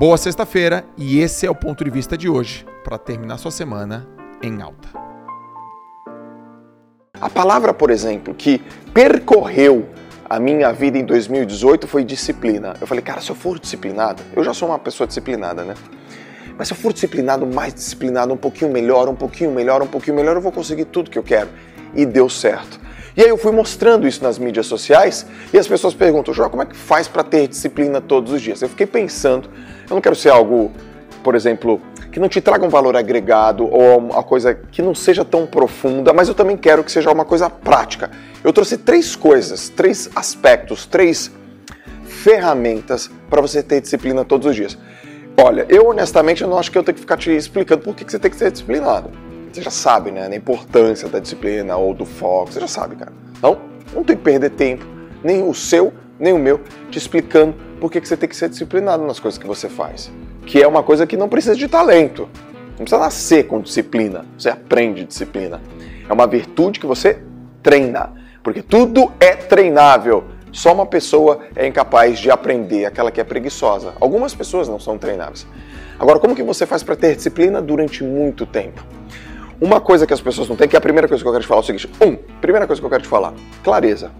Boa sexta-feira e esse é o ponto de vista de hoje para terminar sua semana em alta. A palavra, por exemplo, que percorreu a minha vida em 2018 foi disciplina. Eu falei, cara, se eu for disciplinado, eu já sou uma pessoa disciplinada, né? Mas se eu for disciplinado, mais disciplinado, um pouquinho melhor, um pouquinho melhor, um pouquinho melhor, eu vou conseguir tudo que eu quero. E deu certo. E aí eu fui mostrando isso nas mídias sociais e as pessoas perguntam, João, como é que faz para ter disciplina todos os dias? Eu fiquei pensando, eu não quero ser algo, por exemplo, que não te traga um valor agregado ou uma coisa que não seja tão profunda, mas eu também quero que seja uma coisa prática. Eu trouxe três coisas, três aspectos, três ferramentas para você ter disciplina todos os dias. Olha, eu honestamente eu não acho que eu tenho que ficar te explicando por que você tem que ser disciplinado. Você já sabe, né? A importância da disciplina ou do foco, você já sabe, cara. Então, não tem que perder tempo, nem o seu, nem o meu, te explicando por que você tem que ser disciplinado nas coisas que você faz. Que é uma coisa que não precisa de talento. Não precisa nascer com disciplina. Você aprende disciplina. É uma virtude que você treina. Porque tudo é treinável. Só uma pessoa é incapaz de aprender, aquela que é preguiçosa. Algumas pessoas não são treináveis. Agora, como que você faz para ter disciplina durante muito tempo? Uma coisa que as pessoas não têm, que é a primeira coisa que eu quero te falar é o seguinte: um, primeira coisa que eu quero te falar, clareza.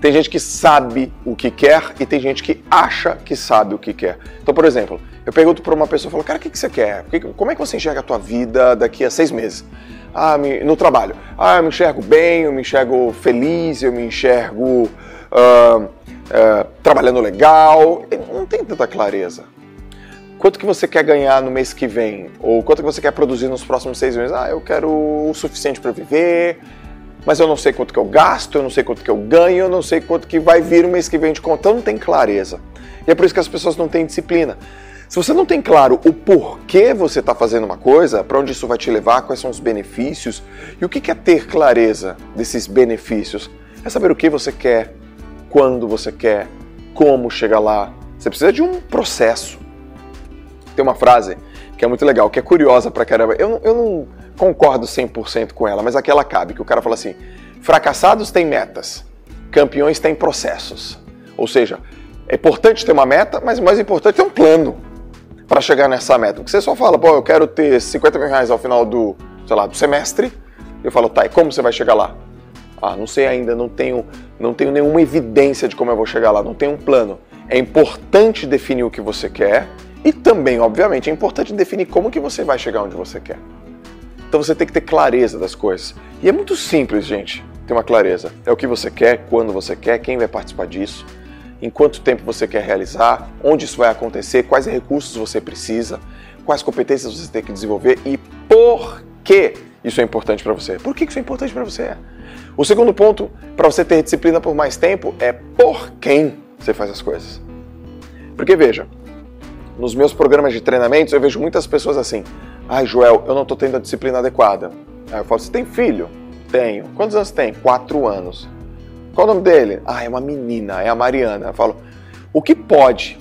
Tem gente que sabe o que quer e tem gente que acha que sabe o que quer. Então, por exemplo, eu pergunto para uma pessoa, falo, cara, o que, que você quer? Como é que você enxerga a tua vida daqui a seis meses? Ah, no trabalho. Ah, eu me enxergo bem, eu me enxergo feliz, eu me enxergo uh, uh, trabalhando legal. Não tem tanta clareza quanto que você quer ganhar no mês que vem? Ou quanto que você quer produzir nos próximos seis meses? Ah, eu quero o suficiente para viver, mas eu não sei quanto que eu gasto, eu não sei quanto que eu ganho, eu não sei quanto que vai vir o mês que vem de conta. Então não tem clareza. E é por isso que as pessoas não têm disciplina. Se você não tem claro o porquê você está fazendo uma coisa, para onde isso vai te levar, quais são os benefícios, e o que é ter clareza desses benefícios? É saber o que você quer, quando você quer, como chegar lá. Você precisa de um processo tem uma frase que é muito legal, que é curiosa pra caramba. Eu, eu não concordo 100% com ela, mas aquela cabe, que o cara fala assim: fracassados têm metas, campeões têm processos. Ou seja, é importante ter uma meta, mas o mais importante é um plano para chegar nessa meta. Porque você só fala, pô, eu quero ter 50 mil reais ao final do, sei lá, do semestre. Eu falo, tá, e como você vai chegar lá? Ah, não sei ainda, não tenho, não tenho nenhuma evidência de como eu vou chegar lá, não tenho um plano. É importante definir o que você quer, e também, obviamente, é importante definir como que você vai chegar onde você quer. Então você tem que ter clareza das coisas. E é muito simples, gente, ter uma clareza. É o que você quer, quando você quer, quem vai participar disso, em quanto tempo você quer realizar, onde isso vai acontecer, quais recursos você precisa, quais competências você tem que desenvolver e por que isso é importante para você. Por que isso é importante para você? O segundo ponto para você ter disciplina por mais tempo é por quem você faz as coisas. Porque veja, nos meus programas de treinamentos, eu vejo muitas pessoas assim: ai, Joel, eu não estou tendo a disciplina adequada. Aí eu falo: você tem filho? Tenho. Quantos anos tem? Quatro anos. Qual o nome dele? Ah, é uma menina, é a Mariana. Eu falo: o que pode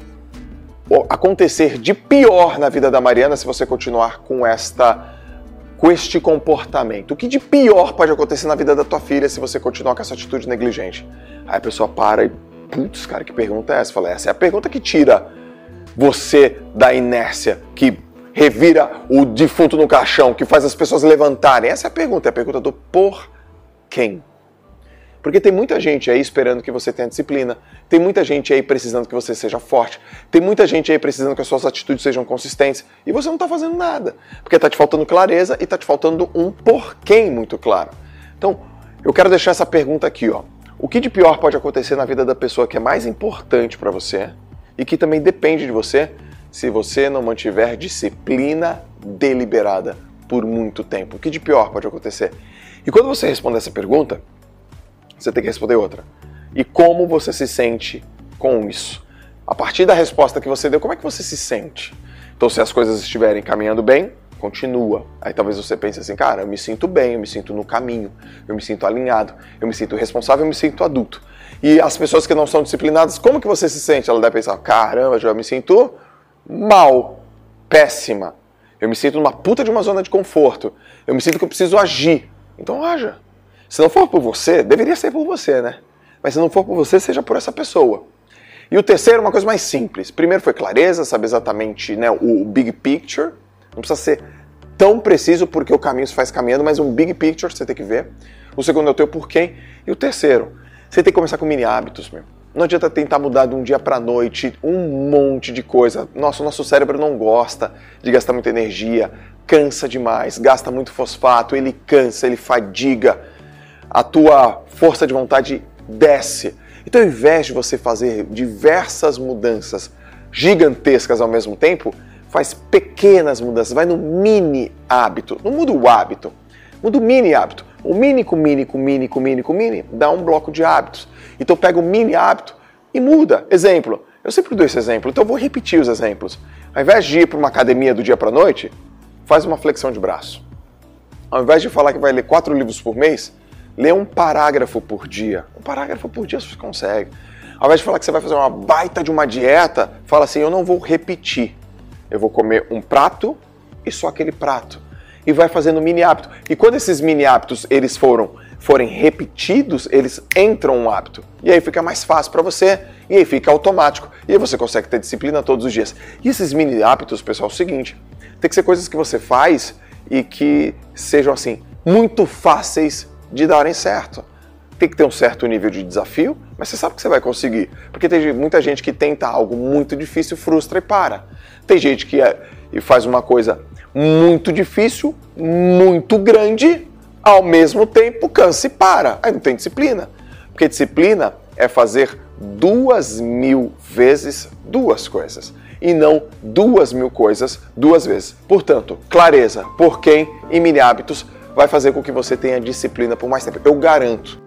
acontecer de pior na vida da Mariana se você continuar com esta com este comportamento? O que de pior pode acontecer na vida da tua filha se você continuar com essa atitude negligente? Aí a pessoa para e, putz, cara, que pergunta é essa? Fala, essa é a pergunta que tira você da inércia, que revira o defunto no caixão, que faz as pessoas levantarem? Essa é a pergunta, é a pergunta do por quem. Porque tem muita gente aí esperando que você tenha disciplina, tem muita gente aí precisando que você seja forte, tem muita gente aí precisando que as suas atitudes sejam consistentes e você não está fazendo nada, porque está te faltando clareza e está te faltando um porquê muito claro. Então, eu quero deixar essa pergunta aqui, ó. O que de pior pode acontecer na vida da pessoa que é mais importante para você e que também depende de você se você não mantiver disciplina deliberada por muito tempo. O que de pior pode acontecer? E quando você responde essa pergunta, você tem que responder outra. E como você se sente com isso? A partir da resposta que você deu, como é que você se sente? Então, se as coisas estiverem caminhando bem, continua. Aí talvez você pense assim, cara, eu me sinto bem, eu me sinto no caminho, eu me sinto alinhado, eu me sinto responsável, eu me sinto adulto. E as pessoas que não são disciplinadas, como que você se sente? Ela deve pensar, caramba, já me sinto mal, péssima. Eu me sinto numa puta de uma zona de conforto. Eu me sinto que eu preciso agir. Então haja. Se não for por você, deveria ser por você, né? Mas se não for por você, seja por essa pessoa. E o terceiro, uma coisa mais simples. Primeiro foi clareza, saber exatamente né, o big picture. Não precisa ser tão preciso porque o caminho se faz caminhando, mas um big picture você tem que ver. O segundo é o teu porquê. E o terceiro, você tem que começar com mini hábitos, meu. Não adianta tentar mudar de um dia para noite um monte de coisa. Nossa, o nosso cérebro não gosta de gastar muita energia, cansa demais, gasta muito fosfato, ele cansa, ele fadiga. A tua força de vontade desce. Então, ao invés de você fazer diversas mudanças gigantescas ao mesmo tempo, faz pequenas mudanças, vai no mini hábito. Não muda o hábito, muda o mini hábito. O mini com mini com mini com mini com mini dá um bloco de hábitos. Então pega o mini hábito e muda. Exemplo, eu sempre dou esse exemplo, então eu vou repetir os exemplos. Ao invés de ir para uma academia do dia para a noite, faz uma flexão de braço. Ao invés de falar que vai ler quatro livros por mês, lê um parágrafo por dia. Um parágrafo por dia você consegue. Ao invés de falar que você vai fazer uma baita de uma dieta, fala assim: eu não vou repetir. Eu vou comer um prato e só aquele prato. E vai fazendo mini hábito. E quando esses mini hábitos eles foram forem repetidos, eles entram um hábito. E aí fica mais fácil para você, e aí fica automático. E aí você consegue ter disciplina todos os dias. E esses mini hábitos, pessoal, é o seguinte: tem que ser coisas que você faz e que sejam assim, muito fáceis de darem certo. Tem que ter um certo nível de desafio, mas você sabe que você vai conseguir. Porque tem muita gente que tenta algo muito difícil, frustra e para. Tem gente que é, e faz uma coisa muito difícil, muito grande, ao mesmo tempo cansa e para. Aí não tem disciplina. Porque disciplina é fazer duas mil vezes duas coisas e não duas mil coisas duas vezes. Portanto, clareza, por quem e mini hábitos vai fazer com que você tenha disciplina por mais tempo. Eu garanto